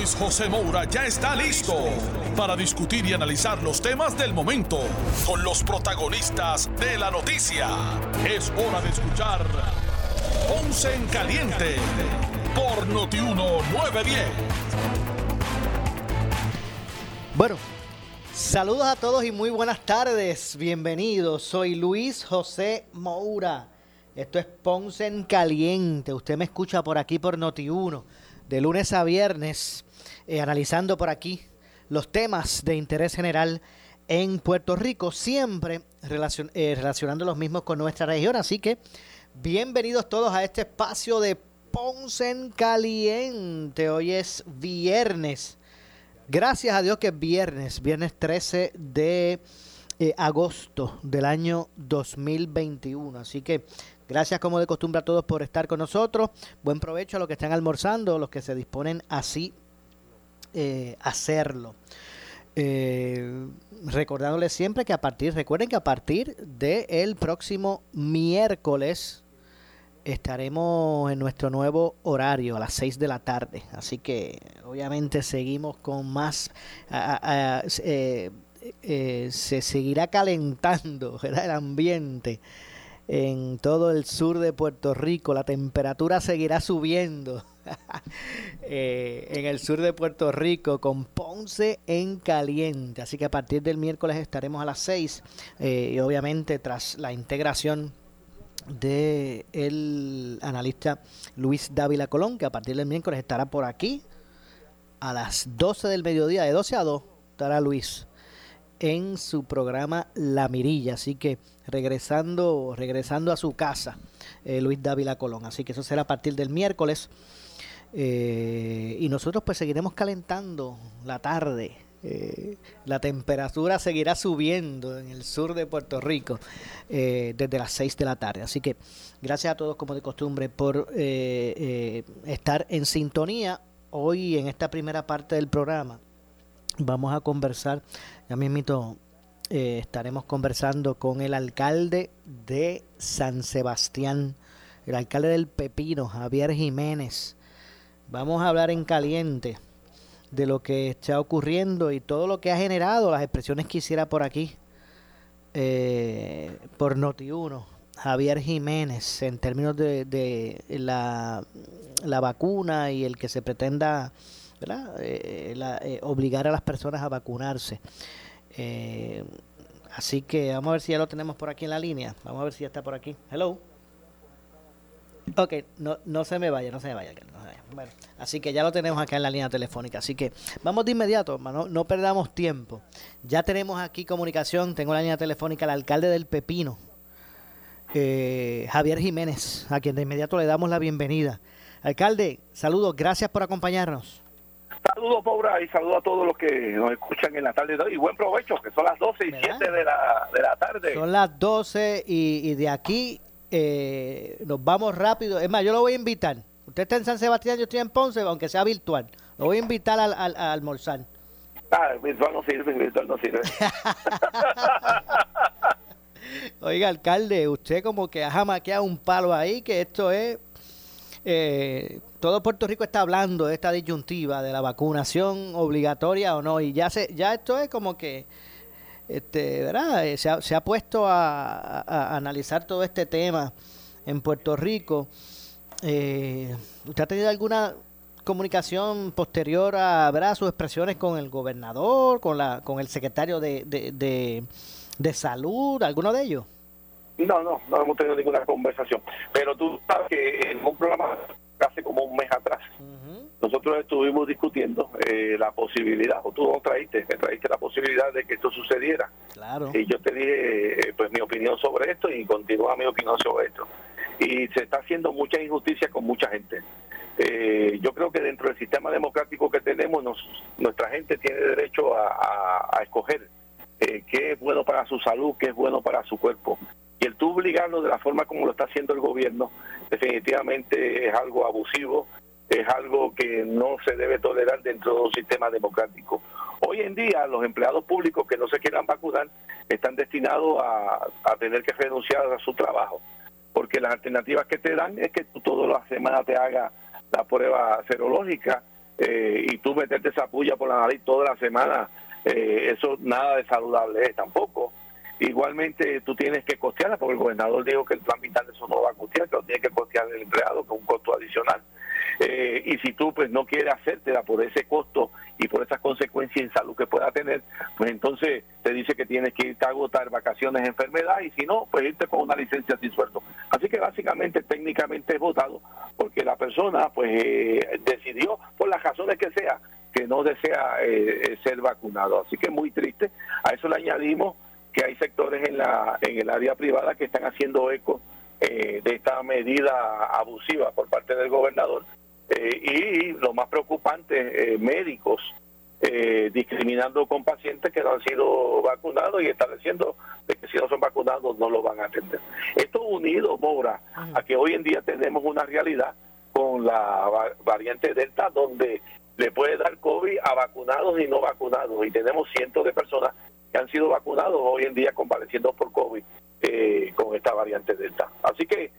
Luis José Moura ya está listo para discutir y analizar los temas del momento con los protagonistas de la noticia. Es hora de escuchar Ponce en Caliente por Notiuno 910. Bueno, saludos a todos y muy buenas tardes. Bienvenidos. Soy Luis José Moura. Esto es Ponce en Caliente. Usted me escucha por aquí por Noti1 de lunes a viernes, eh, analizando por aquí los temas de interés general en Puerto Rico, siempre eh, relacionando los mismos con nuestra región. Así que bienvenidos todos a este espacio de Ponce en Caliente. Hoy es viernes. Gracias a Dios que es viernes, viernes 13 de eh, agosto del año 2021. Así que Gracias como de costumbre a todos por estar con nosotros. Buen provecho a los que están almorzando, los que se disponen así eh, hacerlo. Eh, recordándoles siempre que a partir, recuerden que a partir del próximo miércoles estaremos en nuestro nuevo horario a las 6 de la tarde. Así que obviamente seguimos con más... Eh, se seguirá calentando el ambiente en todo el sur de Puerto Rico. La temperatura seguirá subiendo eh, en el sur de Puerto Rico con Ponce en caliente. Así que a partir del miércoles estaremos a las 6 eh, y obviamente tras la integración de el analista Luis Dávila Colón, que a partir del miércoles estará por aquí a las 12 del mediodía, de 12 a 2 estará Luis en su programa La Mirilla. Así que regresando, regresando a su casa, eh, Luis Dávila Colón. Así que eso será a partir del miércoles. Eh, y nosotros pues seguiremos calentando la tarde. Eh, la temperatura seguirá subiendo en el sur de Puerto Rico desde las 6 de la tarde. Así que gracias a todos como de costumbre por estar en sintonía hoy en esta primera parte del programa. Vamos a conversar ya mismito eh, estaremos conversando con el alcalde de San Sebastián, el alcalde del Pepino, Javier Jiménez. Vamos a hablar en caliente de lo que está ocurriendo y todo lo que ha generado, las expresiones que hiciera por aquí, eh, por Noti1, Javier Jiménez, en términos de, la, vacuna y el que se pretenda eh, obligar a las personas a vacunarse. Eh, así que vamos a ver si ya lo tenemos por aquí en la línea. Vamos a ver si ya está por aquí. Hello. Ok, no, no se me vaya, no se me vaya. Bueno, así que ya lo tenemos acá en la línea telefónica. Así que vamos de inmediato, no, no perdamos tiempo. Ya tenemos aquí comunicación, tengo la línea telefónica el alcalde del Pepino, eh, Javier Jiménez, a quien de inmediato le damos la bienvenida. Alcalde, saludos, gracias por acompañarnos. Saludos, Paura, y saludos a todos los que nos escuchan en la tarde de hoy. Y buen provecho, que son las 12 y 7 de la, de la tarde. Son las 12 y, de aquí eh, nos vamos rápido. Es más, yo lo voy a invitar. Usted está en San Sebastián, yo estoy en Ponce, aunque sea virtual. Lo voy a invitar al, al, a almorzar. Ah, virtual no sirve, virtual no sirve. Oiga, alcalde, usted como que ha jamaqueado un palo ahí, que esto es eh, todo Puerto Rico está hablando de esta disyuntiva de la vacunación obligatoria o no y ya se ya esto es como que este verdad eh, se ha, se ha puesto a, analizar todo este tema en Puerto Rico eh, usted ha tenido alguna comunicación posterior a ¿verdad? sus expresiones con el gobernador con la con el secretario de, de, de salud alguno de ellos no, no, no hemos tenido ninguna conversación. Pero tú sabes que en un programa hace como un mes atrás, nosotros estuvimos discutiendo eh, la posibilidad, o tú no traíste, me traíste la posibilidad de que esto sucediera. Claro. Y yo te dije, eh, pues, mi opinión sobre esto y continúa mi opinión sobre esto. Y se está haciendo mucha injusticia con mucha gente. eh, yo creo que dentro del sistema democrático que tenemos, nuestra gente tiene derecho a, escoger eh, qué es bueno para su salud, qué es bueno para su cuerpo. Y el tú obligarlo de la forma como lo está haciendo el gobierno, definitivamente es algo abusivo, es algo que no se debe tolerar dentro de un sistema democrático. Hoy en día los empleados públicos que no se quieran vacunar están destinados a, a tener que renunciar a su trabajo, porque las alternativas que te dan es que tú todas las semanas te hagas la prueba serológica eh, y tú meterte esa puya por la nariz toda la semana, eh, eso nada de saludable es tampoco. Igualmente tú tienes que costearla, porque el gobernador dijo que el plan vital eso no va a costear, que lo tiene que costear el empleado con un costo adicional. Eh, y si tú pues no quieres hacértela por ese costo y por esas consecuencias en salud que pueda tener, pues entonces te dice que tienes que irte a agotar vacaciones enfermedad y si no, pues irte con una licencia sin sueldo. Así que básicamente técnicamente es votado porque la persona pues eh, decidió por las razones que sea que no desea eh, ser vacunado. Así que muy triste. A eso le añadimos que hay sectores en la en el área privada que están haciendo eco de esta medida abusiva por parte del gobernador eh, y lo más preocupante, eh, médicos eh, discriminando con pacientes que no han sido vacunados y estableciendo de que si no son vacunados no lo van a atender. Esto unido, Mora, a que hoy en día tenemos una realidad con la variante Delta donde le puede dar COVID a vacunados y no vacunados y tenemos cientos de personas que han sido vacunados hoy en día convaleciendo por COVID con esta variante Delta. Así que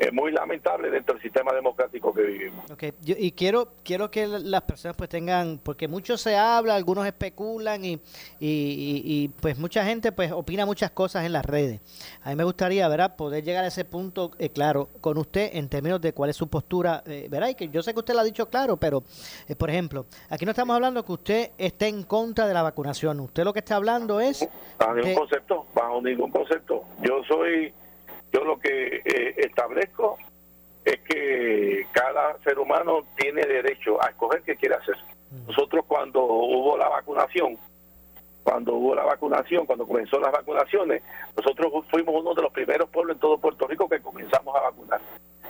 es muy lamentable dentro del sistema democrático que vivimos. Okay. y quiero quiero que las personas pues tengan, porque mucho se habla, algunos especulan y, y, pues mucha gente pues opina muchas cosas en las redes. A mí me gustaría, ¿verdad? Poder llegar a ese punto, eh, claro, con usted en términos de cuál es su postura, eh, ¿verdad? Y que yo sé que usted lo ha dicho claro, pero, eh, por ejemplo, aquí no estamos hablando que usted esté en contra de la vacunación. Usted lo que está hablando es... Bajo ningún concepto, bajo ningún concepto. Yo soy yo lo que eh, establezco es que cada ser humano tiene derecho a escoger qué quiere hacer. Nosotros cuando hubo la vacunación, cuando hubo la vacunación, cuando comenzó las vacunaciones, nosotros fuimos uno de los primeros pueblos en todo Puerto Rico que comenzamos a vacunar.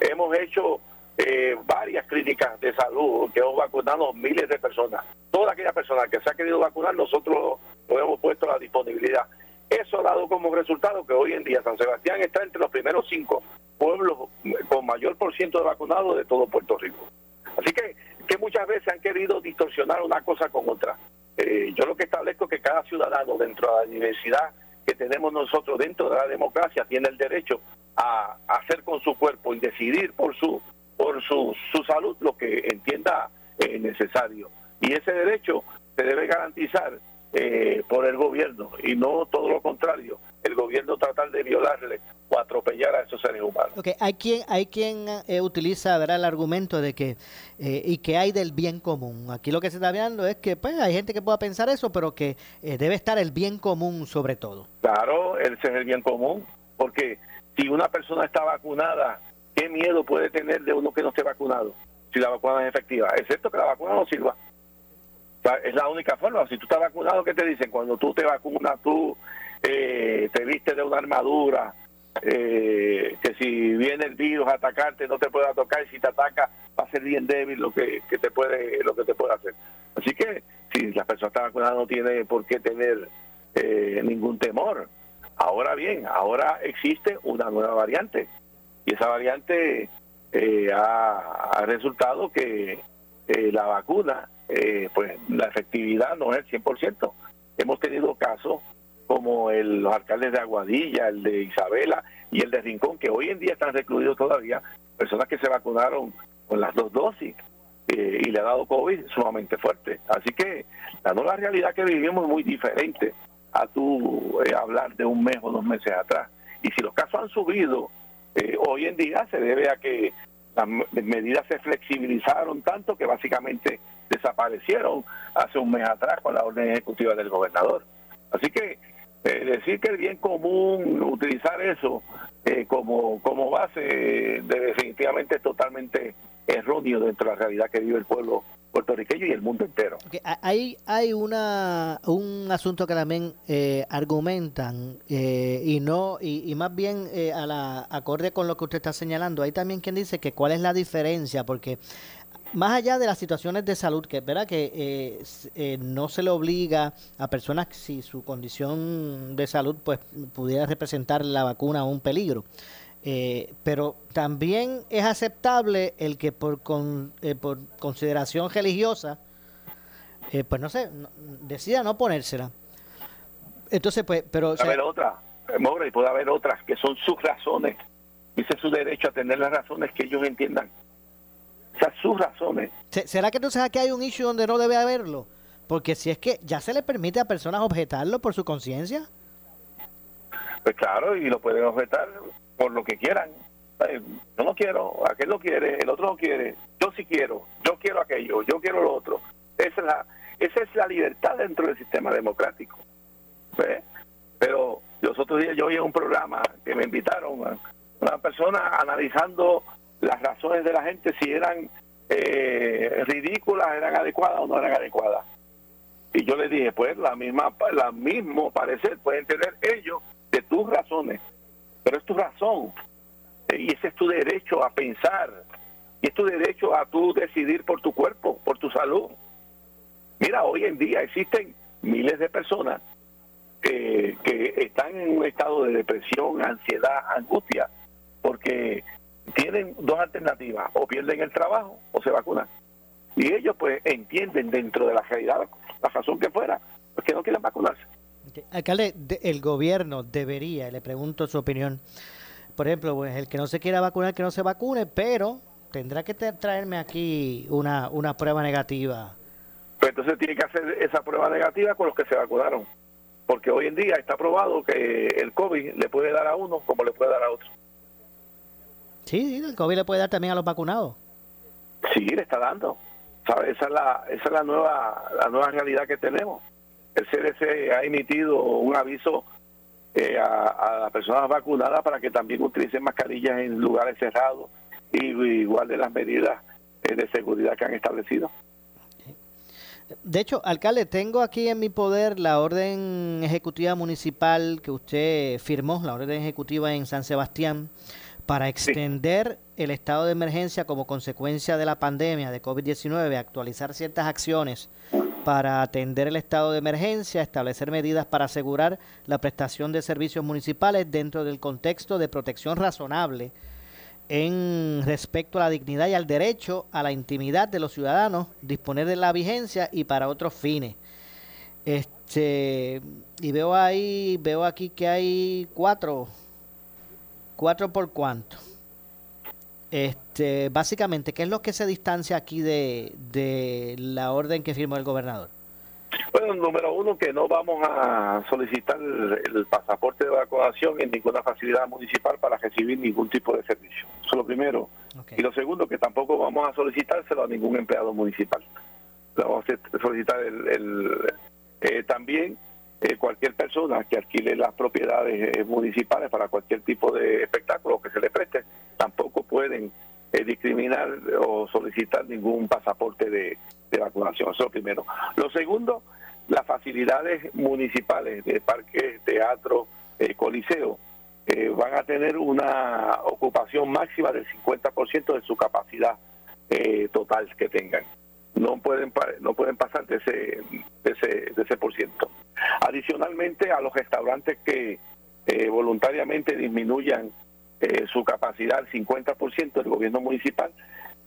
Hemos hecho eh, varias clínicas de salud que hemos vacunado miles de personas. Toda aquella persona que se ha querido vacunar, nosotros lo hemos puesto a la disponibilidad. Eso ha dado como resultado que hoy en día San Sebastián está entre los primeros cinco pueblos con mayor por ciento de vacunados de todo Puerto Rico. Así que, que muchas veces han querido distorsionar una cosa con otra. Eh, yo lo que establezco es que cada ciudadano dentro de la diversidad que tenemos nosotros dentro de la democracia tiene el derecho a, hacer con su cuerpo y decidir por su por su, su salud lo que entienda eh, necesario. Y ese derecho se debe garantizar eh, por el gobierno y no todo lo contrario, el gobierno tratar de violarle o atropellar a esos seres humanos. Okay. Hay quien, hay quien eh, utiliza ¿verdad? el argumento de que eh, y que hay del bien común. Aquí lo que se está viendo es que pues hay gente que pueda pensar eso, pero que debe estar el bien común sobre todo. Claro, ese es el bien común, porque si una persona está vacunada, ¿qué miedo puede tener de uno que no esté vacunado? Si la vacuna es efectiva, excepto que la vacuna no sirva es la única forma. Si tú estás vacunado, ¿qué te dicen? Cuando tú te vacunas, tú eh, te viste de una armadura, eh, que si viene el virus a atacarte no te puede tocar y si te ataca va a ser bien débil lo que, te puede lo que te puede hacer. Así que si la persona está vacunada no tiene por qué tener eh, ningún temor. Ahora bien, ahora existe una nueva variante y esa variante ha, ha resultado que la vacuna eh, pues la efectividad no es el 100%. Hemos tenido casos como el, los alcaldes de Aguadilla, el de Isabela y el de Rincón, que hoy en día están recluidos todavía, personas que se vacunaron con las dos dosis eh, y le ha dado COVID sumamente fuerte. Así que la nueva realidad que vivimos es muy diferente a tú eh, hablar de un mes o dos meses atrás. Y si los casos han subido, hoy en día se debe a que las medidas se flexibilizaron tanto que básicamente desaparecieron hace un mes atrás con la orden ejecutiva del gobernador. Así que eh, decir que el bien común, utilizar eso eh, como, como base, definitivamente es totalmente erróneo dentro de la realidad que vive el pueblo puertorriqueño y el mundo entero. Hay, hay una, un asunto que también eh, argumentan y no y, más bien a la acorde con lo que usted está señalando. Hay también quien dice que cuál es la diferencia porque más allá de las situaciones de salud, que verdad que eh, eh, no se le obliga a personas si su condición de salud pues pudiera representar la vacuna un peligro. Eh, pero también es aceptable el que por, con, por consideración religiosa, pues no sé, decida no ponérsela. Entonces, pues, pero... Puede haber otra, Mora, y puede haber otras que son sus razones. Dice su derecho a tener las razones que ellos entiendan sus razones. ¿Será que entonces aquí hay un issue donde no debe haberlo? Porque si es que ya se le permite a personas objetarlo por su conciencia. Pues claro, y lo pueden objetar por lo que quieran. Yo no quiero, aquel lo quiere, el otro no quiere. Yo sí quiero, yo quiero aquello, yo quiero lo otro. Esa es la, esa es la libertad dentro del sistema democrático. Pero los otros días yo oí un programa que me invitaron a una persona analizando las razones de la gente si eran eh, ridículas, eran adecuadas o no eran adecuadas. Y yo le dije, pues la misma, la mismo parecer pueden tener ellos de tus razones, pero es tu razón y ese es tu derecho a pensar y es tu derecho a tú decidir por tu cuerpo, por tu salud. Mira, hoy en día existen miles de personas que están en un estado de depresión, ansiedad, angustia, porque tienen dos alternativas, o pierden el trabajo o se vacunan. Y ellos pues entienden dentro de la realidad, la razón que fuera, pues que no quieren vacunarse. Alcalde, el gobierno debería, le pregunto su opinión, por ejemplo, pues el que no se quiera vacunar, que no se vacune, pero tendrá que traerme aquí una, una prueba negativa. Pues entonces tiene que hacer esa prueba negativa con los que se vacunaron, porque hoy en día está probado que el COVID le puede dar a uno como le puede dar a otro. Sí, el COVID le puede dar también a los vacunados. Sí, le está dando. ¿Sabe? Esa es la, esa es la nueva, la nueva realidad que tenemos. El CDC ha emitido un aviso eh, a, las personas vacunadas para que también utilicen mascarillas en lugares cerrados y igual de las medidas eh, de seguridad que han establecido. De hecho, alcalde, tengo aquí en mi poder la orden ejecutiva municipal que usted firmó, la orden ejecutiva en San Sebastián, para extender el estado de emergencia como consecuencia de la pandemia de COVID-19, actualizar ciertas acciones para atender el estado de emergencia, establecer medidas para asegurar la prestación de servicios municipales dentro del contexto de protección razonable en respecto a la dignidad y al derecho a la intimidad de los ciudadanos, disponer de la vigencia y para otros fines. Este, y veo ahí, veo aquí que hay cuatro ¿Cuatro por cuánto? Este, básicamente, ¿qué es lo que se distancia aquí de, de la orden que firmó el gobernador? Bueno, número uno, que no vamos a solicitar el, pasaporte de vacunación en ninguna facilidad municipal para recibir ningún tipo de servicio. Eso es lo primero. Y lo segundo, que tampoco vamos a solicitárselo a ningún empleado municipal. Vamos a solicitar el, eh, también eh, cualquier persona que alquile las propiedades eh, municipales para cualquier tipo de espectáculo que se le preste, tampoco pueden eh, discriminar o solicitar ningún pasaporte de, vacunación. Eso es lo primero. Lo segundo, las facilidades municipales de parques, teatro, coliseo, van a tener una ocupación máxima del 50% de su capacidad total que tengan no pueden no pueden pasar de ese ese, ese por ciento. Adicionalmente a los restaurantes que eh, voluntariamente disminuyan eh, su capacidad al 50%, el gobierno municipal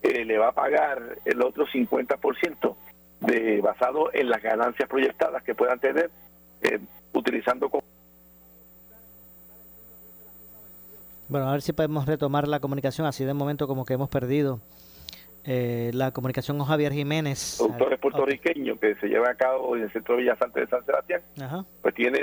eh, le va a pagar el otro 50% de basado en las ganancias proyectadas que puedan tener utilizando bueno, a ver si podemos retomar la comunicación así de momento como que hemos perdido eh, la comunicación con Javier Jiménez. Productores puertorriqueños que se lleva a cabo en el Centro de Bellas Artes de San Sebastián, pues tiene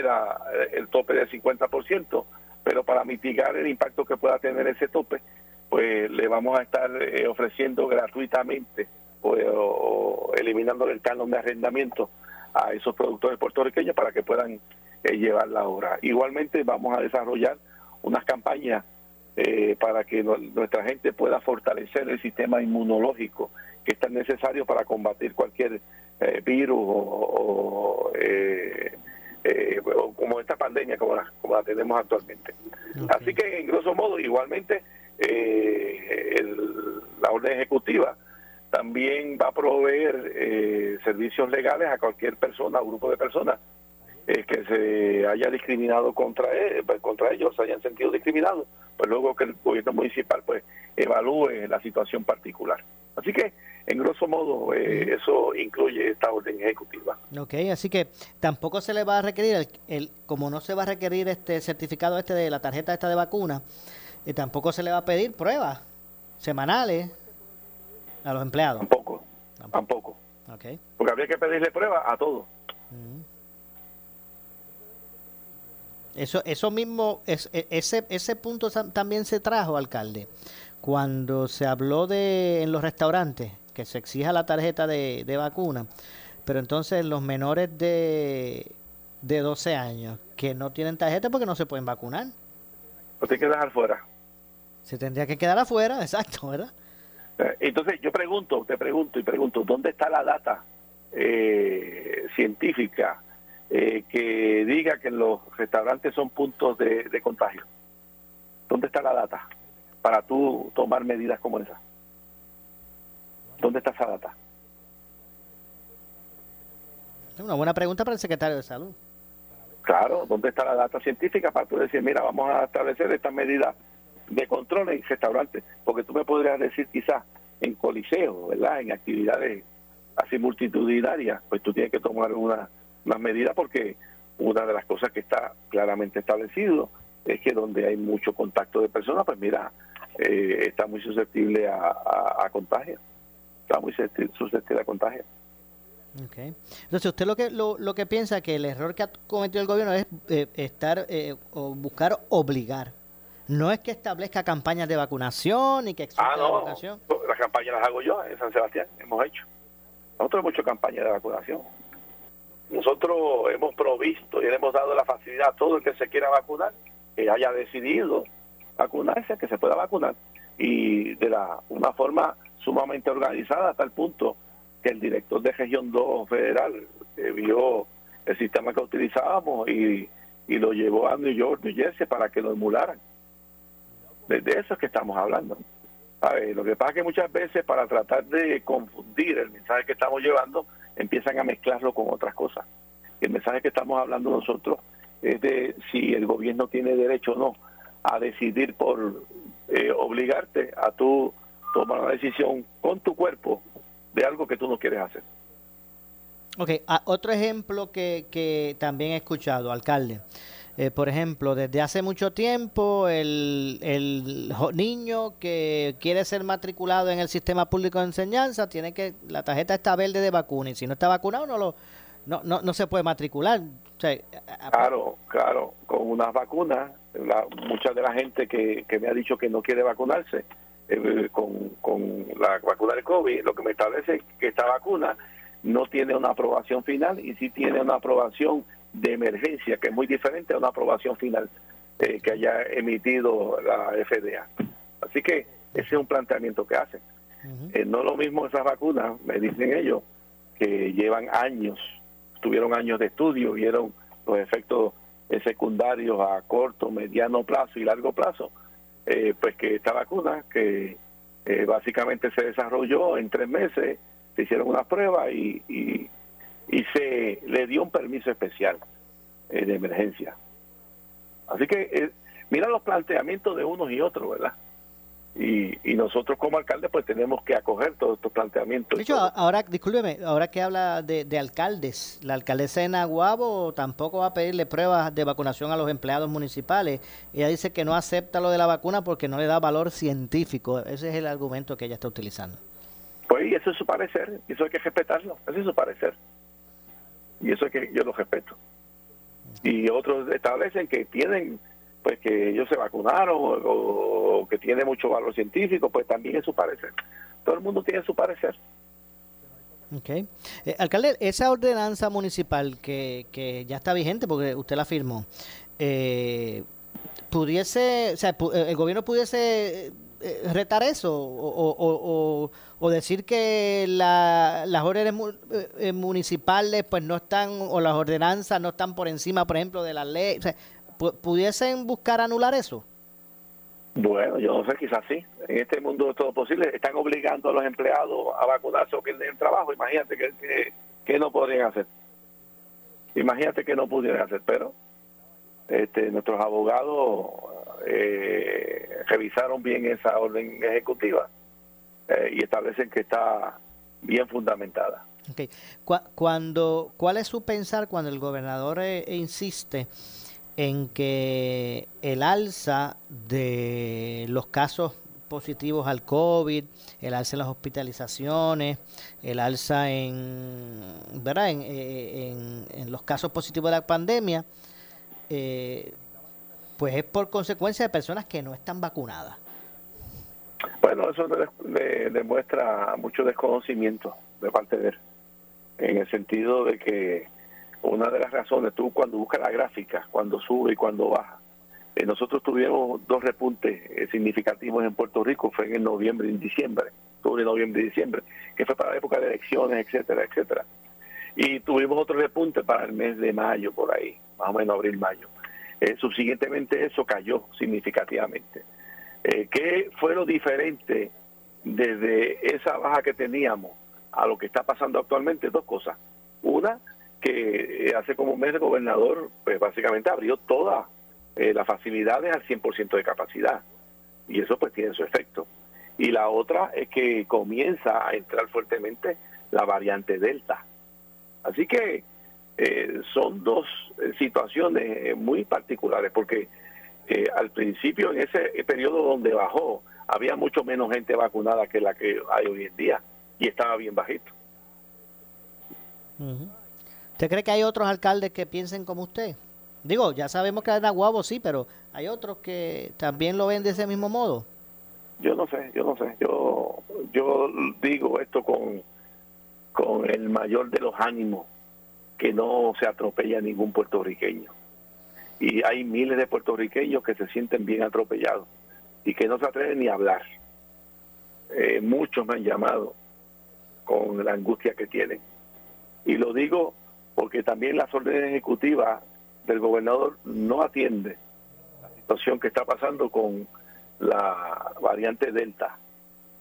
el tope del 50%, pero para mitigar el impacto que pueda tener ese tope, pues le vamos a estar eh, ofreciendo gratuitamente o, eliminando el canon de arrendamiento a esos productores puertorriqueños para que puedan eh, llevar la obra. Igualmente vamos a desarrollar unas campañas eh, para que nuestra gente pueda fortalecer el sistema inmunológico que es tan necesario para combatir cualquier eh, virus o, eh, como esta pandemia como la, como la tenemos actualmente. Así que en grosso modo igualmente la orden ejecutiva también va a proveer eh, servicios legales a cualquier persona o grupo de personas eh, que se haya discriminado contra, él, pues, contra ellos, se hayan sentido discriminados, pues luego que el gobierno municipal pues evalúe la situación particular. Así que, en grosso modo, eh, eso incluye esta orden ejecutiva. Ok, así que tampoco se le va a requerir, el, como no se va a requerir este certificado este de la tarjeta esta de vacuna, eh, tampoco se le va a pedir pruebas semanales a los empleados. Tampoco, tampoco. Okay. Porque habría que pedirle pruebas a todos. Eso, eso mismo, es, e, ese, ese punto también se trajo, alcalde, cuando se habló de en los restaurantes que se exija la tarjeta de, vacuna, pero entonces los menores de, de 12 años que no tienen tarjeta porque no se pueden vacunar. O te quedas afuera. Se tendría que quedar afuera, exacto, ¿verdad? Eh, entonces yo pregunto, te pregunto y pregunto, ¿dónde está la data eh, científica eh, que diga que los restaurantes son puntos de, contagio? ¿Dónde está la data para tú tomar medidas como esa? ¿Dónde está esa data? Es una buena pregunta para el secretario de Salud. Claro, ¿dónde está la data científica para tú decir, mira, vamos a establecer estas medidas de control en restaurantes? Porque tú me podrías decir quizás en coliseos, ¿verdad? En actividades así multitudinarias, pues tú tienes que tomar una más medidas porque una de las cosas que está claramente establecido es que donde hay mucho contacto de personas, pues mira, eh, está muy susceptible a, contagio, está muy susceptible a contagio. Okay. Entonces, usted lo que lo, lo que piensa que el error que ha cometido el gobierno es eh, estar eh, o buscar obligar. No es que establezca campañas de vacunación y que ah, no, la vacunación. Las campañas las hago yo en San Sebastián, hemos hecho. Nosotros hemos hecho campañas de vacunación. Nosotros hemos provisto y le hemos dado la facilidad a todo el que se quiera vacunar, que haya decidido vacunarse, que se pueda vacunar. Y de la, una forma sumamente organizada hasta el punto que el director de Región 2 Federal vio el sistema que utilizábamos y, y lo llevó a New York, New Jersey, para que lo emularan. De, eso es que estamos hablando. lo que pasa es que muchas veces para tratar de confundir el mensaje que estamos llevando, empiezan a mezclarlo con otras cosas. El mensaje que estamos hablando nosotros es de si el gobierno tiene derecho o no a decidir por eh, obligarte a tú tomar una decisión con tu cuerpo de algo que tú no quieres hacer. Ok, ah, otro ejemplo que, que también he escuchado, alcalde. Eh, por ejemplo, desde hace mucho tiempo el, el niño que quiere ser matriculado en el sistema público de enseñanza tiene que la tarjeta está verde de vacuna y si no está vacunado no lo no, no, no se puede matricular. claro, claro, con unas vacunas, la, mucha de la gente que, que me ha dicho que no quiere vacunarse eh, con, con la vacuna del COVID, lo que me establece es que esta vacuna no tiene una aprobación final y sí tiene una aprobación de emergencia, que es muy diferente a una aprobación final eh, que haya emitido la FDA. Así que ese es un planteamiento que hacen. Eh, no lo mismo esas vacunas, me dicen ellos, que llevan años, tuvieron años de estudio, vieron los efectos eh, secundarios a corto, mediano plazo y largo plazo, pues que esta vacuna, que básicamente se desarrolló en tres meses, se hicieron unas pruebas y y se le dio un permiso especial eh, de emergencia. Así que eh, mira los planteamientos de unos y otros, ¿verdad? Y, y nosotros como alcaldes pues tenemos que acoger todos estos planteamientos. De hecho, ahora, discúlpeme, ahora que habla de, de, alcaldes, la alcaldesa de Naguabo tampoco va a pedirle pruebas de vacunación a los empleados municipales. Ella dice que no acepta lo de la vacuna porque no le da valor científico. Ese es el argumento que ella está utilizando. Pues eso es su parecer, eso hay que respetarlo, ese es su parecer y eso es que yo lo respeto. Y otros establecen que tienen, pues que ellos se vacunaron o, que tiene mucho valor científico, pues también es su parecer. Todo el mundo tiene su parecer. Ok. Eh, alcalde, esa ordenanza municipal que, que ya está vigente porque usted la firmó, eh, pudiese, o sea, el gobierno pudiese eh, retar eso o, decir que las órdenes eh, eh, municipales pues no están o las ordenanzas no están por encima por ejemplo de la ley pudiesen buscar anular eso Bueno, yo no sé, quizás sí. En este mundo es todo posible. Están obligando a los empleados a vacunarse o que den trabajo. Imagínate que, que, no podrían hacer. Imagínate que no pudieran hacer, pero este, nuestros abogados eh, revisaron bien esa orden ejecutiva eh, y establecen que está bien fundamentada. Cuando, ¿Cuál es su pensar cuando el gobernador eh, insiste en que el alza de los casos positivos al COVID, el alza en las hospitalizaciones, el alza en, ¿verdad? En, en, los casos positivos de la pandemia, eh, pues es por consecuencia de personas que no están vacunadas. Bueno, eso demuestra mucho desconocimiento de parte de él, en el sentido de que una de las razones, tú cuando buscas la gráfica, cuando sube y cuando baja, eh, nosotros tuvimos dos repuntes eh, significativos en Puerto Rico, fue en noviembre y en diciembre, octubre, noviembre y diciembre, que fue para la época de elecciones, etcétera, etcétera. Y tuvimos otro repunte para el mes de mayo, por ahí, más o menos abril-mayo. Eh, subsiguientemente eso cayó significativamente. Eh, ¿Qué fue lo diferente desde esa baja que teníamos a lo que está pasando actualmente? Dos cosas. Una, que eh, hace como un mes el gobernador pues básicamente abrió todas las facilidades al 100% de capacidad y eso pues tiene su efecto. Y la otra es que comienza a entrar fuertemente la variante Delta. Así que eh, son dos situaciones muy particulares porque al principio en ese periodo donde bajó había mucho menos gente vacunada que la que hay hoy en día y estaba bien bajito. ¿Usted cree que hay otros alcaldes que piensen como usted? Digo, ya sabemos que en Aguabo sí, pero hay otros que también lo ven de ese mismo modo. Yo no sé, yo no sé. Yo, yo digo esto con, con el mayor de los ánimos, que no se atropella ningún puertorriqueño. Y hay miles de puertorriqueños que se sienten bien atropellados y que no se atreven ni a hablar. Eh, muchos me han llamado con la angustia que tienen. Y lo digo porque también las órdenes ejecutivas del gobernador no atiende la situación que está pasando con la variante Delta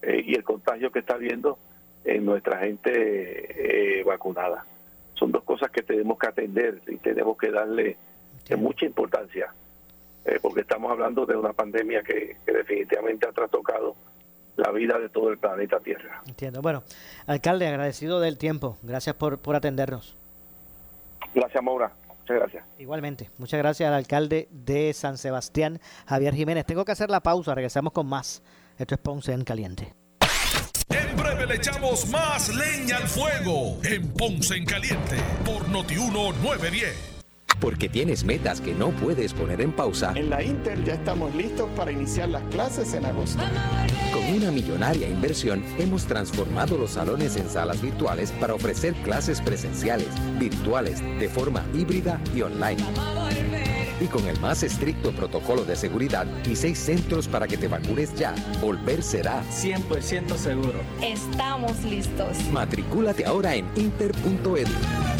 eh, y el contagio que está habiendo en nuestra gente eh, vacunada. Son dos cosas que tenemos que atender y tenemos que darle mucha importancia, eh, porque estamos hablando de una pandemia que, que definitivamente ha trastocado la vida de todo el planeta Tierra. Entiendo. Bueno, alcalde, agradecido del tiempo. Gracias por, por atendernos. Gracias, Maura. Muchas gracias. Igualmente. Muchas gracias al alcalde de San Sebastián, Javier Jiménez. Tengo que hacer la pausa. Regresamos con más. Esto es Ponce en Caliente. Breve le echamos más leña al fuego en Ponce en Caliente por Notiuno 910 porque tienes metas que no puedes poner en pausa. En la Inter ya estamos listos para iniciar las clases en agosto. Con una millonaria inversión hemos transformado los salones en salas virtuales para ofrecer clases presenciales, virtuales, de forma híbrida y online. Y con el más estricto protocolo de seguridad y seis centros para que te vacunes ya, volver será 100% seguro. Estamos listos. Matricúlate ahora en inter.edu.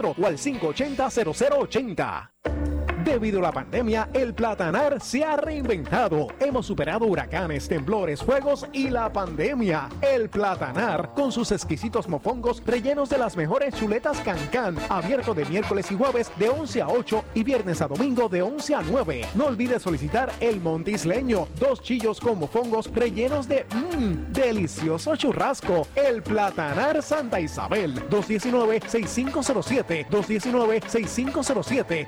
o al 580-0080 Debido a la pandemia, el platanar se ha reinventado. Hemos superado huracanes, temblores, fuegos y la pandemia. El platanar, con sus exquisitos mofongos rellenos de las mejores chuletas cancán, abierto de miércoles y jueves de 11 a 8 y viernes a domingo de 11 a 9. No olvides solicitar el montisleño, dos chillos con mofongos rellenos de mmm, delicioso churrasco. El platanar Santa Isabel, 219-6507, 219-6507.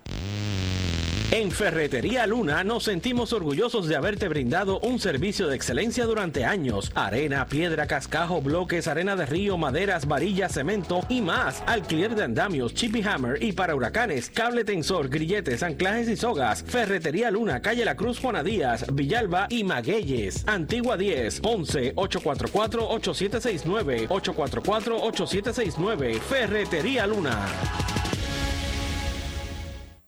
En Ferretería Luna nos sentimos orgullosos de haberte brindado un servicio de excelencia durante años. Arena, piedra, cascajo, bloques, arena de río, maderas, varillas, cemento y más. Alquiler de andamios, chippy hammer y para huracanes, cable tensor, grilletes, anclajes y sogas. Ferretería Luna, calle La Cruz, Juana Díaz, Villalba y Magueyes. Antigua 10, 11 844 8769 844 8769. Ferretería Luna.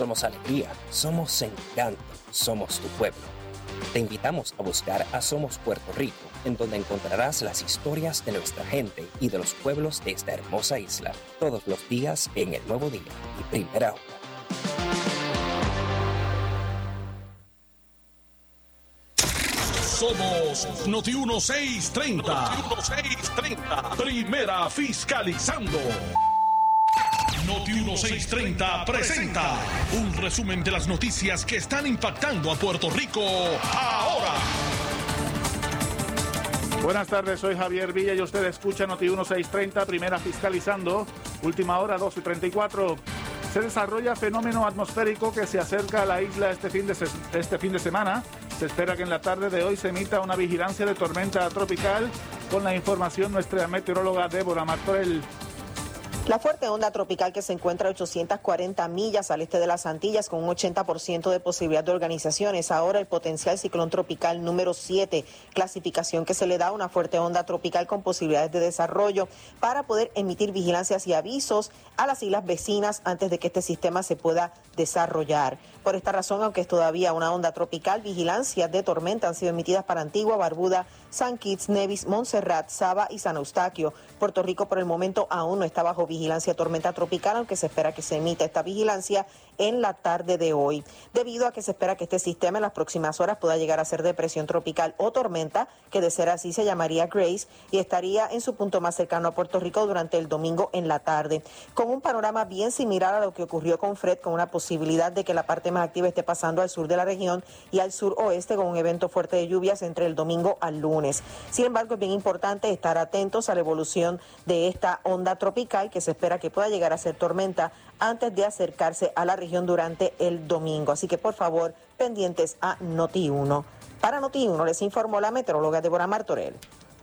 Somos alegría, somos encanto, somos tu pueblo. Te invitamos a buscar a Somos Puerto Rico, en donde encontrarás las historias de nuestra gente y de los pueblos de esta hermosa isla, todos los días en el nuevo día y primera hora. Somos Noti 1630. Noti 1630. Primera fiscalizando. Noti 1630 presenta un resumen de las noticias que están impactando a Puerto Rico ahora. Buenas tardes, soy Javier Villa y usted escucha Noti 1630, primera fiscalizando, última hora 12 y 34. Se desarrolla fenómeno atmosférico que se acerca a la isla este fin, de este fin de semana. Se espera que en la tarde de hoy se emita una vigilancia de tormenta tropical. Con la información, nuestra meteoróloga Débora Martorell. La fuerte onda tropical que se encuentra a 840 millas al este de las Antillas con un 80% de posibilidad de organización es ahora el potencial ciclón tropical número 7, clasificación que se le da a una fuerte onda tropical con posibilidades de desarrollo para poder emitir vigilancias y avisos a las islas vecinas antes de que este sistema se pueda desarrollar. Por esta razón, aunque es todavía una onda tropical, vigilancias de tormenta han sido emitidas para Antigua, Barbuda, San Kitts, Nevis, Montserrat, Saba y San Eustaquio. Puerto Rico por el momento aún no está bajo vigilancia tormenta tropical, aunque se espera que se emita esta vigilancia en la tarde de hoy, debido a que se espera que este sistema en las próximas horas pueda llegar a ser depresión tropical o tormenta, que de ser así se llamaría Grace y estaría en su punto más cercano a Puerto Rico durante el domingo en la tarde, con un panorama bien similar a lo que ocurrió con Fred, con una posibilidad de que la parte más activa esté pasando al sur de la región y al sur oeste con un evento fuerte de lluvias entre el domingo al lunes. Sin embargo, es bien importante estar atentos a la evolución de esta onda tropical que que se espera que pueda llegar a ser tormenta antes de acercarse a la región durante el domingo. Así que por favor, pendientes a Noti1. Para Noti1 les informó la meteoróloga Débora Martorell.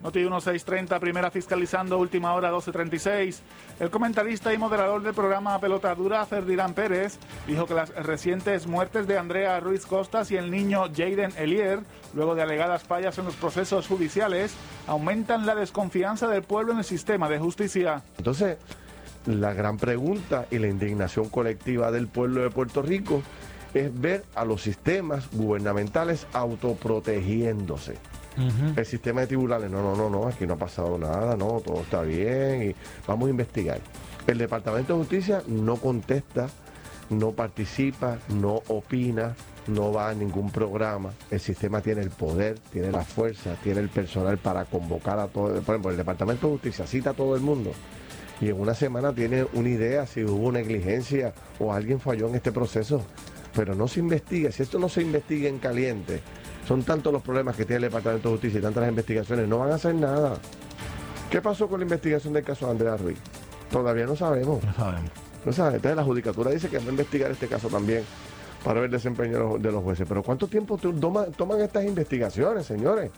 Noti 1630, primera fiscalizando, última hora 1236. El comentarista y moderador del programa Pelota Dura, Ferdinand Pérez, dijo que las recientes muertes de Andrea Ruiz Costas y el niño Jaden Elier, luego de alegadas fallas en los procesos judiciales, aumentan la desconfianza del pueblo en el sistema de justicia. Entonces, la gran pregunta y la indignación colectiva del pueblo de Puerto Rico es ver a los sistemas gubernamentales autoprotegiéndose. El sistema de tribunales, no, no, no, no, aquí no ha pasado nada, no, todo está bien y vamos a investigar. El Departamento de Justicia no contesta, no participa, no opina, no va a ningún programa. El sistema tiene el poder, tiene la fuerza, tiene el personal para convocar a todo. Por ejemplo, el Departamento de Justicia cita a todo el mundo y en una semana tiene una idea si hubo negligencia o alguien falló en este proceso. Pero no se investiga. Si esto no se investiga en caliente, son tantos los problemas que tiene el Departamento de Justicia y tantas las investigaciones, no van a hacer nada. ¿Qué pasó con la investigación del caso de Andrea Ruiz? Todavía no sabemos. No sabemos. No sabemos. Entonces la judicatura dice que va a investigar este caso también para ver el desempeño de los, jueces. Pero ¿cuánto tiempo toma- toman estas investigaciones, señores?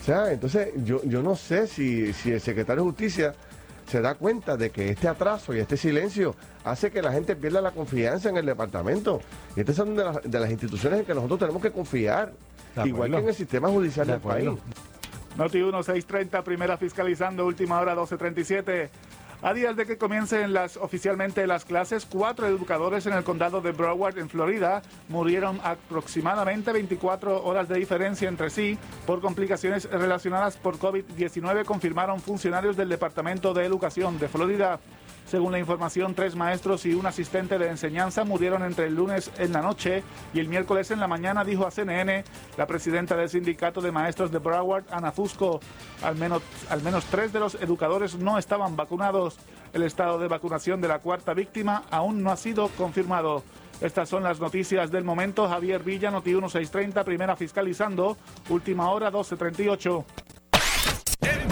O sea, entonces yo, yo no sé si, si el secretario de Justicia se da cuenta de que este atraso y este silencio hace que la gente pierda la confianza en el departamento. Y estas son de las, de las instituciones en que nosotros tenemos que confiar, igual que en el sistema judicial De del país. Noti 1630, primera fiscalizando, última hora 1237. A días de que comiencen las, oficialmente las clases, cuatro educadores en el condado de Broward, en Florida, murieron aproximadamente 24 horas de diferencia entre sí por complicaciones relacionadas por COVID-19, confirmaron funcionarios del Departamento de Educación de Florida. Según la información, tres maestros y un asistente de enseñanza murieron entre el lunes en la noche y el miércoles en la mañana, dijo a CNN la presidenta del sindicato de maestros de Broward, Ana Fusco. Al menos, al menos tres de los educadores no estaban vacunados. El estado de vacunación de la cuarta víctima aún no ha sido confirmado. Estas son las noticias del momento. Javier Villa, Noti 1630, primera fiscalizando, última hora 1238.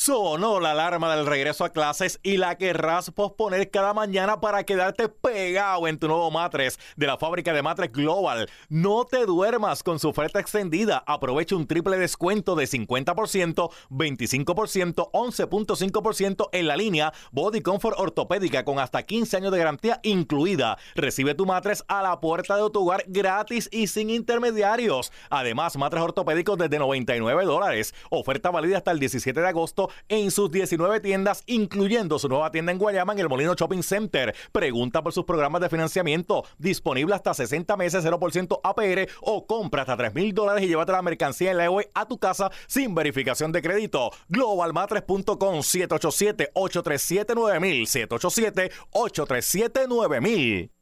Sonó la alarma del regreso a clases y la querrás posponer cada mañana para quedarte pegado en tu nuevo matres de la fábrica de matres Global. No te duermas con su oferta extendida. Aprovecha un triple descuento de 50%, 25%, 11.5% en la línea Body Comfort Ortopédica con hasta 15 años de garantía incluida. Recibe tu matres a la puerta de tu hogar gratis y sin intermediarios. Además, matres ortopédicos desde 99 dólares. Oferta válida hasta el 17 de agosto en sus 19 tiendas, incluyendo su nueva tienda en Guayama en el Molino Shopping Center. Pregunta por sus programas de financiamiento. Disponible hasta 60 meses, 0% APR o compra hasta 3 mil dólares y llévate la mercancía en la web a tu casa sin verificación de crédito. Globalmatres.com 787-837-9000 787-837-9000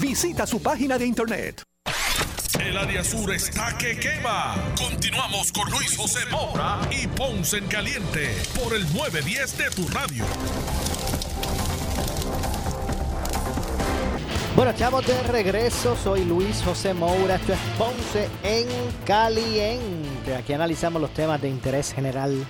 Visita su página de internet. El área sur está que quema. Continuamos con Luis José Moura y Ponce en Caliente por el 910 de tu radio. Bueno, estamos de regreso. Soy Luis José Moura. Esto es Ponce en Caliente. Aquí analizamos los temas de interés general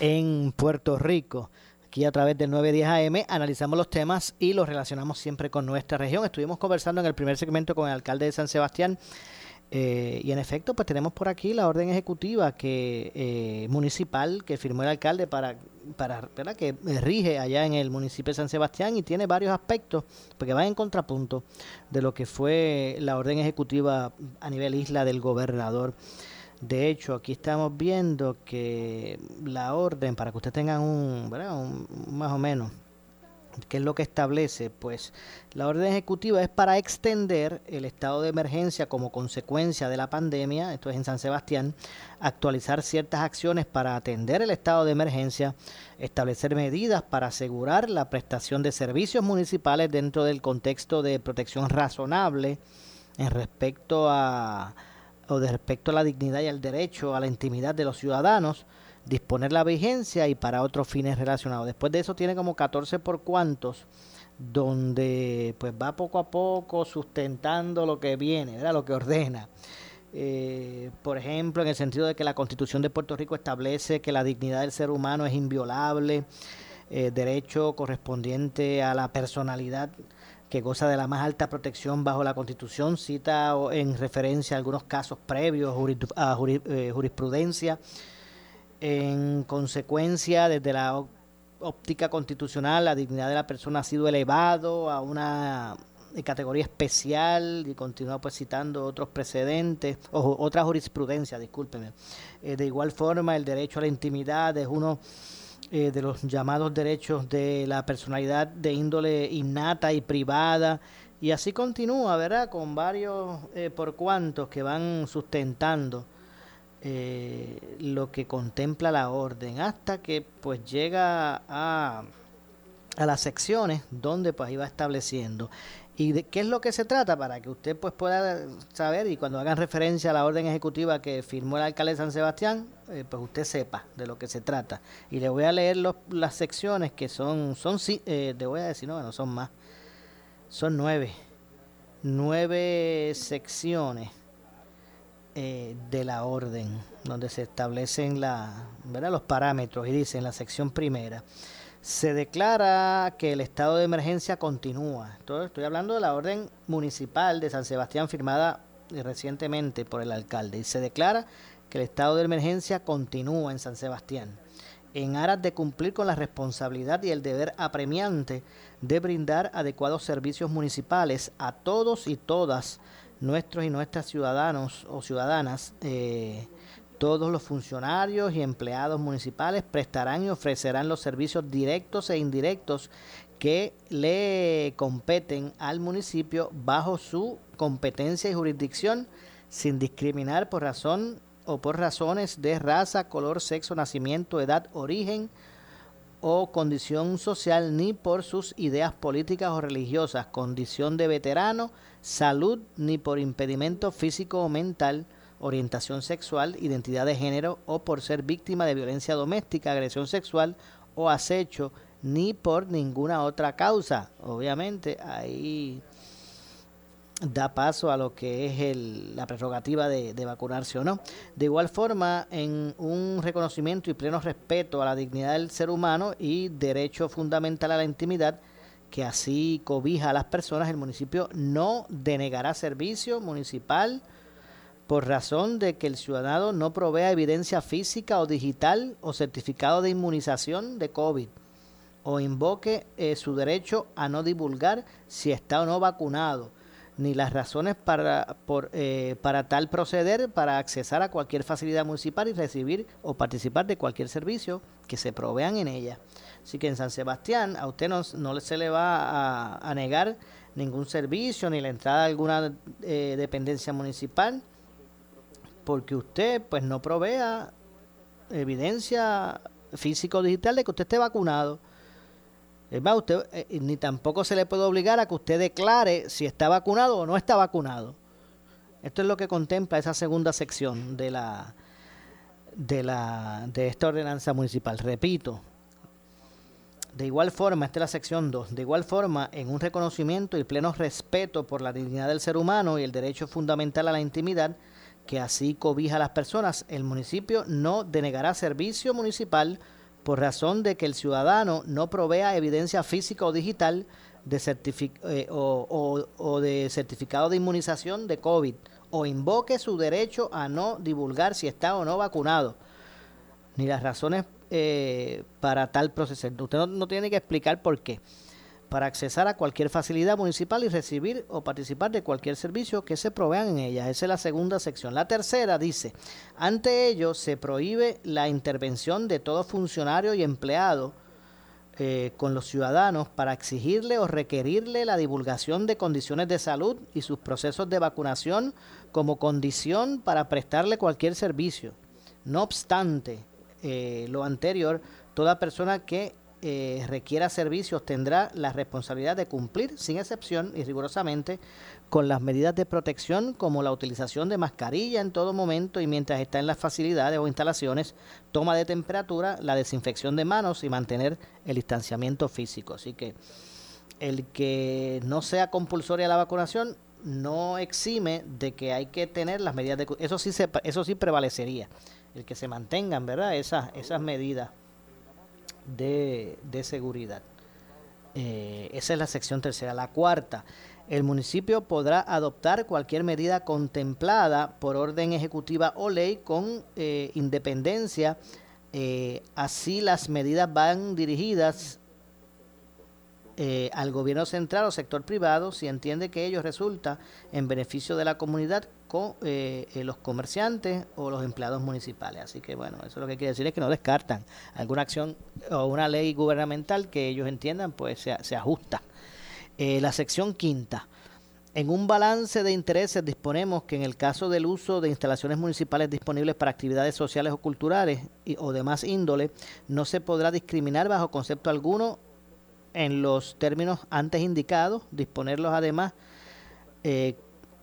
en Puerto Rico. Aquí a través del 910 AM analizamos los temas y los relacionamos siempre con nuestra región. Estuvimos conversando en el primer segmento con el alcalde de San Sebastián, Eh, y en efecto, pues tenemos por aquí la orden ejecutiva que eh, municipal que firmó el alcalde para, para que rige allá en el municipio de San Sebastián y tiene varios aspectos porque va en contrapunto de lo que fue la orden ejecutiva a nivel isla del gobernador. De hecho, aquí estamos viendo que la orden, para que ustedes tengan un, un más o menos ¿Qué es lo que establece? Pues la orden ejecutiva es para extender el estado de emergencia como consecuencia de la pandemia, esto es en San Sebastián, actualizar ciertas acciones para atender el estado de emergencia, establecer medidas para asegurar la prestación de servicios municipales dentro del contexto de protección razonable en respecto a o de respecto a la dignidad y al derecho a la intimidad de los ciudadanos, disponer la vigencia y para otros fines relacionados. Después de eso tiene como 14 por cuantos, donde pues va poco a poco sustentando lo que viene, lo que ordena. Eh, por ejemplo, en el sentido de que la Constitución de Puerto Rico establece que la dignidad del ser humano es inviolable, eh, derecho correspondiente a la personalidad que goza de la más alta protección bajo la Constitución, cita en referencia a algunos casos previos a eh, jurisprudencia en consecuencia, desde la óptica constitucional, la dignidad de la persona ha sido elevado a una categoría especial y continúa pues citando otros precedentes o otra jurisprudencia, discúlpeme. Eh, de igual forma, el derecho a la intimidad es uno eh, de los llamados derechos de la personalidad de índole innata y privada y así continúa, ¿verdad? Con varios eh, por cuantos que van sustentando eh, lo que contempla la orden hasta que pues llega a, a las secciones donde pues iba estableciendo y de qué es lo que se trata para que usted pues pueda saber y cuando hagan referencia a la orden ejecutiva que firmó el alcalde de San Sebastián eh, pues usted sepa de lo que se trata. Y le voy a leer las secciones que son son eh, le voy a decir no no son más. Son nueve. Nueve secciones eh, de la orden, donde se establecen la, los parámetros y dice en la sección primera, se declara que el estado de emergencia continúa. Estoy hablando de la orden municipal de San Sebastián firmada recientemente por el alcalde y se declara que el estado de emergencia continúa en San Sebastián en aras de cumplir con la responsabilidad y el deber apremiante de brindar adecuados servicios municipales a todos y todas nuestros y nuestras ciudadanos o ciudadanas, eh, todos los funcionarios y empleados municipales prestarán y ofrecerán los servicios directos e indirectos que le competen al municipio bajo su competencia y jurisdicción sin discriminar por razón o por razones de raza, color, sexo, nacimiento, edad, origen o condición social ni por sus ideas políticas o religiosas, condición de veterano, salud ni por impedimento físico o mental, orientación sexual, identidad de género o por ser víctima de violencia doméstica, agresión sexual o acecho, ni por ninguna otra causa. Obviamente ahí da paso a lo que es el, la prerrogativa de, de, vacunarse o no. De igual forma, en un reconocimiento y pleno respeto a la dignidad del ser humano y derecho fundamental a la intimidad, que así cobija a las personas, el municipio no denegará servicio municipal por razón de que el ciudadano no provea evidencia física o digital o certificado de inmunización de COVID o invoque eh, su derecho a no divulgar si está o no vacunado ni las razones para, por, eh, para tal proceder para accesar a cualquier facilidad municipal y recibir o participar de cualquier servicio que se provean en ella. Así que en San Sebastián a usted no, no se le va a, negar ningún servicio ni la entrada a alguna eh, dependencia municipal porque usted pues no provea evidencia físico digital de que usted esté vacunado. Es más, usted eh, ni tampoco se le puede obligar a que usted declare si está vacunado o no está vacunado. Esto es lo que contempla esa segunda sección de la de la de esta ordenanza municipal. Repito, de igual forma, esta es la sección 2, de igual forma, en un reconocimiento y pleno respeto por la dignidad del ser humano y el derecho fundamental a la intimidad, que así cobija a las personas, el municipio no denegará servicio municipal por razón de que el ciudadano no provea evidencia física o digital de eh, o, de certificado de inmunización de COVID o invoque su derecho a no divulgar si está o no vacunado, ni las razones eh, para tal proceso. Usted no, no tiene que explicar por qué para accesar a cualquier facilidad municipal y recibir o participar de cualquier servicio que se provean en ella. Esa es la segunda sección. La tercera dice, ante ello se prohíbe la intervención de todo funcionario y empleado eh, con los ciudadanos para exigirle o requerirle la divulgación de condiciones de salud y sus procesos de vacunación como condición para prestarle cualquier servicio. No obstante eh, lo anterior, toda persona que eh, requiera servicios tendrá la responsabilidad de cumplir sin excepción y rigurosamente con las medidas de protección como la utilización de mascarilla en todo momento y mientras está en las facilidades o instalaciones, toma de temperatura, la desinfección de manos y mantener el distanciamiento físico. Así que el que no sea compulsoria la vacunación no exime de que hay que tener las medidas de eso sí se, eso sí prevalecería el que se mantengan verdad esas esas medidas de, seguridad. Eh, esa es la sección tercera. La cuarta, el municipio podrá adoptar cualquier medida contemplada por orden ejecutiva o ley con eh, independencia. Eh, así las medidas van dirigidas al gobierno central o sector privado si entiende que ello resulta en beneficio de la comunidad con eh, eh, los comerciantes o los empleados municipales. Así que bueno, eso lo que quiere decir es que no descartan alguna acción o una ley gubernamental que ellos entiendan, pues se, se ajusta. Eh, la sección quinta. En un balance de intereses disponemos que en el caso del uso de instalaciones municipales disponibles para actividades sociales o culturales y, o demás índole, no se podrá discriminar bajo concepto alguno en los términos antes indicados, disponerlos además eh,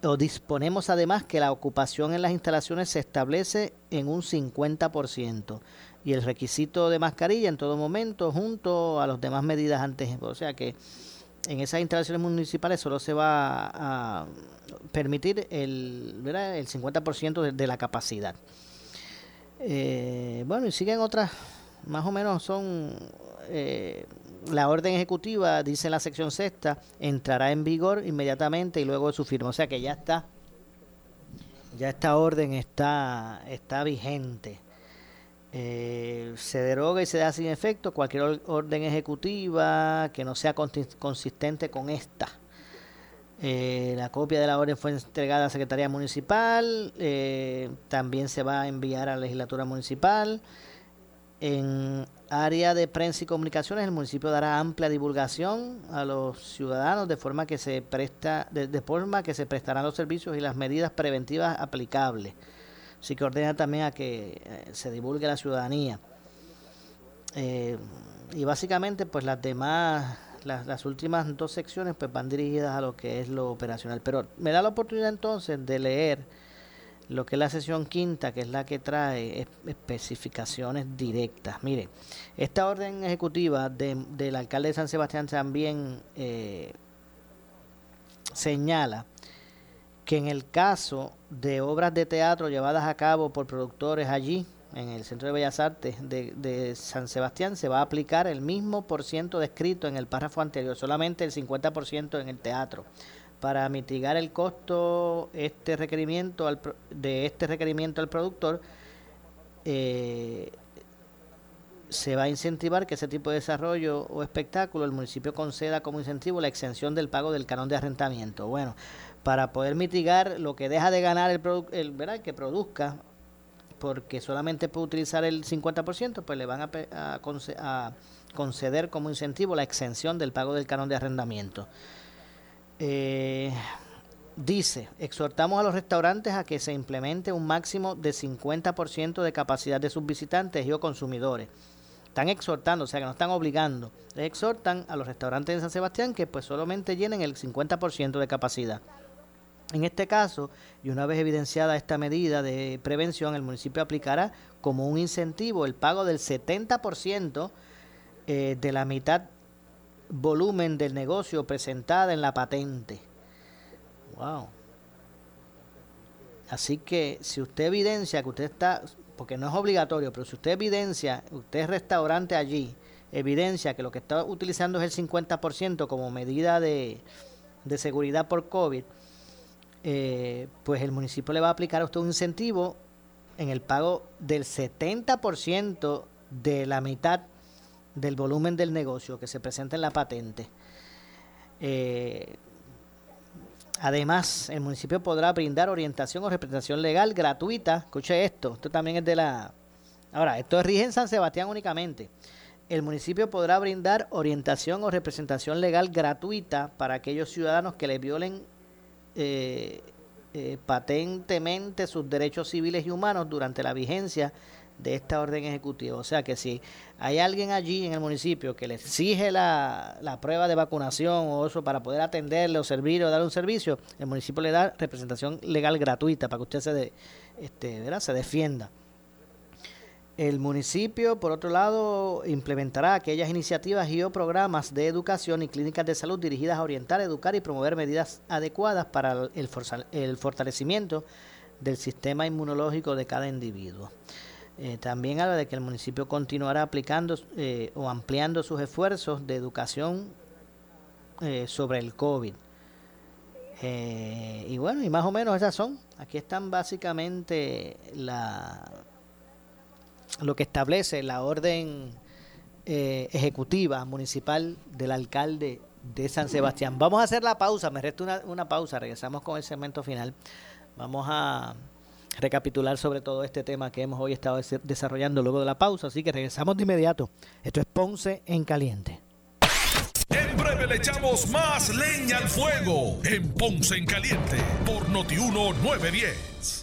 o disponemos además que la ocupación en las instalaciones se establece en un 50% y el requisito de mascarilla en todo momento junto a las demás medidas antes. O sea que en esas instalaciones municipales solo se va a permitir el, el 50% de, de, la capacidad. Eh, bueno, y siguen otras, más o menos son eh, la orden ejecutiva, dice la sección sexta, entrará en vigor inmediatamente y luego de su firma. O sea que ya está, ya esta orden está, está vigente. Eh, se deroga y se da sin efecto cualquier orden ejecutiva que no sea consistente con esta. Eh, la copia de la orden fue entregada a la Secretaría Municipal, eh, también se va a enviar a la legislatura municipal. En área de prensa y comunicaciones, el municipio dará amplia divulgación a los ciudadanos de forma que se presta, de, forma que se prestarán los servicios y las medidas preventivas aplicables. Así que ordena también a que eh, se divulgue la ciudadanía. Eh, y básicamente, pues las demás, las, las últimas dos secciones, pues van dirigidas a lo que es lo operacional. Pero me da la oportunidad entonces de leer lo que es la sesión quinta, que es la que trae especificaciones directas. Mire, esta orden ejecutiva del alcalde de San Sebastián también eh, señala que en el caso de obras de teatro llevadas a cabo por productores allí, en el Centro de Bellas Artes de, de, San Sebastián, se va a aplicar el mismo por ciento descrito en el párrafo anterior, solamente el 50% en el teatro para mitigar el costo este requerimiento de este requerimiento al productor eh, se va a incentivar que ese tipo de desarrollo o espectáculo el municipio conceda como incentivo la exención del pago del canon de arrendamiento. Bueno, para poder mitigar lo que deja de ganar el, el que produzca, porque solamente puede utilizar el 50%, pues le van a, a, a conceder como incentivo la exención del pago del canon de arrendamiento. Eh, dice, exhortamos a los restaurantes a que se implemente un máximo de 50% de capacidad de sus visitantes y o consumidores. Están exhortando, o sea que no están obligando. exhortan a los restaurantes de San Sebastián que pues solamente llenen el 50% de capacidad. En este caso, y una vez evidenciada esta medida de prevención, el municipio aplicará como un incentivo el pago del 70% eh, de la mitad volumen del negocio presentada en la patente. Wow. Así que si usted evidencia que usted está, porque no es obligatorio, pero si usted evidencia, usted es restaurante allí, evidencia que lo que está utilizando es el 50% como medida de, de seguridad por COVID, eh, pues el municipio le va a aplicar a usted un incentivo en el pago del 70% de la mitad del volumen del negocio que se presenta en la patente. Eh, además, el municipio podrá brindar orientación o representación legal gratuita. Escuche esto, esto también es de la... Ahora, esto rige en San Sebastián únicamente. El municipio podrá brindar orientación o representación legal gratuita para aquellos ciudadanos que le violen eh, eh, patentemente sus derechos civiles y humanos durante la vigencia de esta orden ejecutiva. O sea que si hay alguien allí en el municipio que le exige la, la prueba de vacunación o eso para poder atenderle o servir o dar un servicio, el municipio le da representación legal gratuita para que usted se, de, este, ¿verdad? se defienda. El municipio, por otro lado, implementará aquellas iniciativas y o programas de educación y clínicas de salud dirigidas a orientar, educar y promover medidas adecuadas para el, el fortalecimiento del sistema inmunológico de cada individuo. Eh, también habla de que el municipio continuará aplicando eh, o ampliando sus esfuerzos de educación eh, sobre el COVID. y bueno, y más o menos esas son. Aquí están básicamente la, lo que establece la orden ejecutiva municipal del alcalde de San Sebastián. Vamos a hacer la pausa, me resta una, una pausa, regresamos con el segmento final. Vamos a recapitular sobre todo este tema que hemos hoy estado desarrollando luego de la pausa. Así que regresamos de inmediato. Esto es Ponce en Caliente. En breve le echamos más leña al fuego en Ponce en Caliente por Notiuno 910.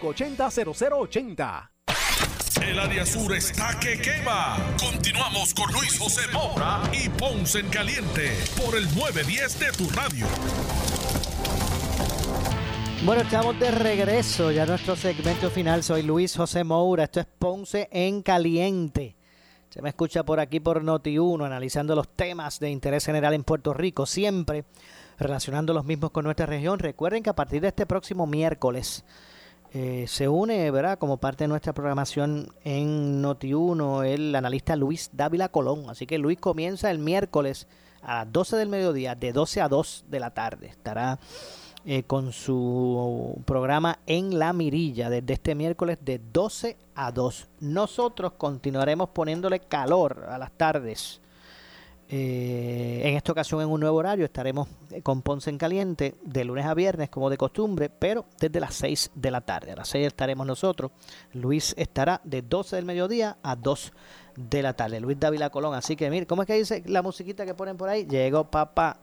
580-0080. El área sur está que quema. Continuamos con Luis José Moura y Ponce en Caliente por el 910 de tu radio. Bueno, estamos de regreso ya a nuestro segmento final. Soy Luis José Moura. Esto es Ponce en Caliente. Se me escucha por aquí por Noti1, analizando los temas de interés general en Puerto Rico, siempre relacionando los mismos con nuestra región. Recuerden que a partir de este próximo miércoles eh, se une, ¿verdad? Como parte de nuestra programación en Noti1, el analista Luis Dávila Colón. Así que Luis comienza el miércoles a las 12 del mediodía, de 12 a 2 de la tarde. Estará eh, con su programa En la Mirilla desde este miércoles de 12 a 2. Nosotros continuaremos poniéndole calor a las tardes. Eh, en esta ocasión en un nuevo horario estaremos con Ponce en Caliente de lunes a viernes como de costumbre, pero desde las 6 de la tarde. A las 6 estaremos nosotros. Luis estará de 12 del mediodía a 2 de la tarde. Luis Dávila Colón. Así que mire, ¿cómo es que dice la musiquita que ponen por ahí? Llegó papá.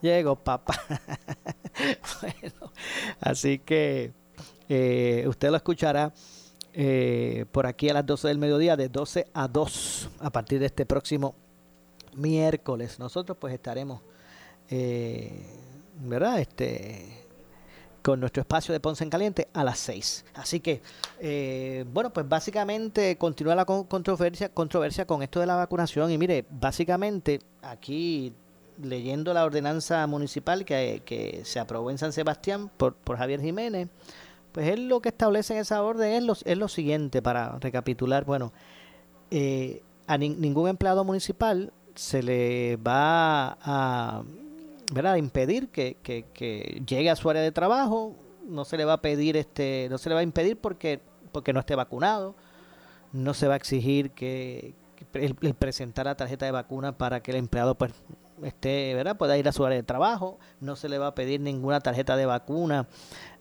Llegó papá. bueno, así que eh, usted lo escuchará eh, por aquí a las 12 del mediodía, de 12 a 2, a partir de este próximo miércoles. Nosotros pues estaremos, eh, ¿verdad? Este con nuestro espacio de Ponce en Caliente a las 6. Así que, eh, bueno, pues básicamente continúa la controversia, controversia con esto de la vacunación. Y mire, básicamente aquí leyendo la ordenanza municipal que, que se aprobó en San Sebastián por, por Javier Jiménez, pues él lo que establece en esa orden es lo, es lo siguiente, para recapitular, bueno, eh, a ningún empleado municipal se le va a, impedir que, que, llegue a su área de trabajo, no se le va a pedir este, no se le va a impedir porque, porque no esté vacunado, no se va a exigir que, el, presentar la tarjeta de vacuna para que el empleado pues esté, ¿verdad? Pueda ir a su área de trabajo, no se le va a pedir ninguna tarjeta de vacuna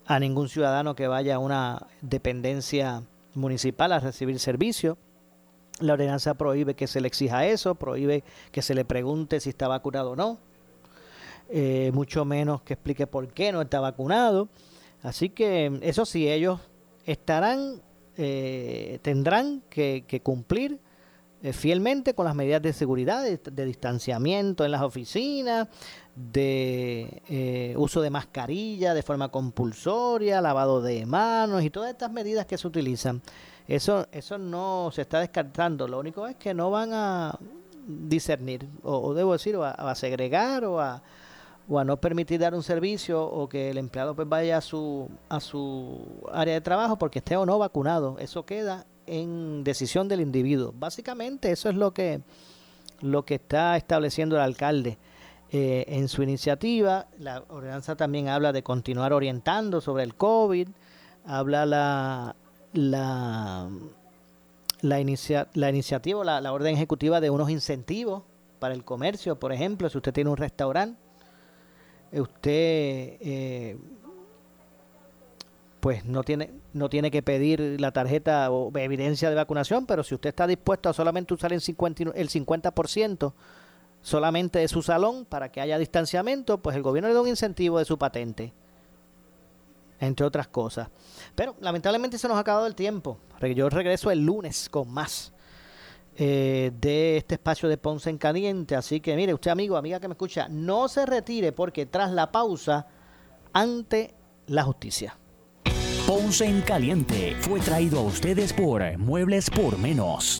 a ningún ciudadano que vaya a una dependencia municipal a recibir servicio. La ordenanza prohíbe que se le exija eso, prohíbe que se le pregunte si está vacunado o no, eh, mucho menos que explique por qué no está vacunado. Así que eso sí, ellos estarán, eh, tendrán que, cumplir eh, fielmente con las medidas de seguridad, de, distanciamiento en las oficinas, de uso de mascarilla de forma compulsoria, lavado de manos y todas estas medidas que se utilizan. Eso, eso no se está descartando. Lo único es que no van a discernir, o, debo decir, a segregar o a, o a no permitir dar un servicio o que el empleado pues vaya a su, a su área de trabajo porque esté o no vacunado. Eso queda en decisión del individuo. Básicamente eso es lo que, lo que está estableciendo el alcalde. Eh, en su iniciativa, la ordenanza también habla de continuar orientando sobre el COVID, habla la, la, la, la iniciativa, la, la orden ejecutiva de unos incentivos para el comercio, por ejemplo, si usted tiene un restaurante, usted eh, pues no tiene no tiene que pedir la tarjeta o evidencia de vacunación, pero si usted está dispuesto a solamente usar el 50%, el 50% solamente de su salón para que haya distanciamiento, pues el gobierno le da un incentivo de su patente, entre otras cosas. Pero lamentablemente se nos ha acabado el tiempo. Yo regreso el lunes con más. Eh, de este espacio de Ponce en Caliente. Así que mire, usted amigo, amiga que me escucha, no se retire porque tras la pausa, ante la justicia. Ponce en Caliente fue traído a ustedes por Muebles por Menos.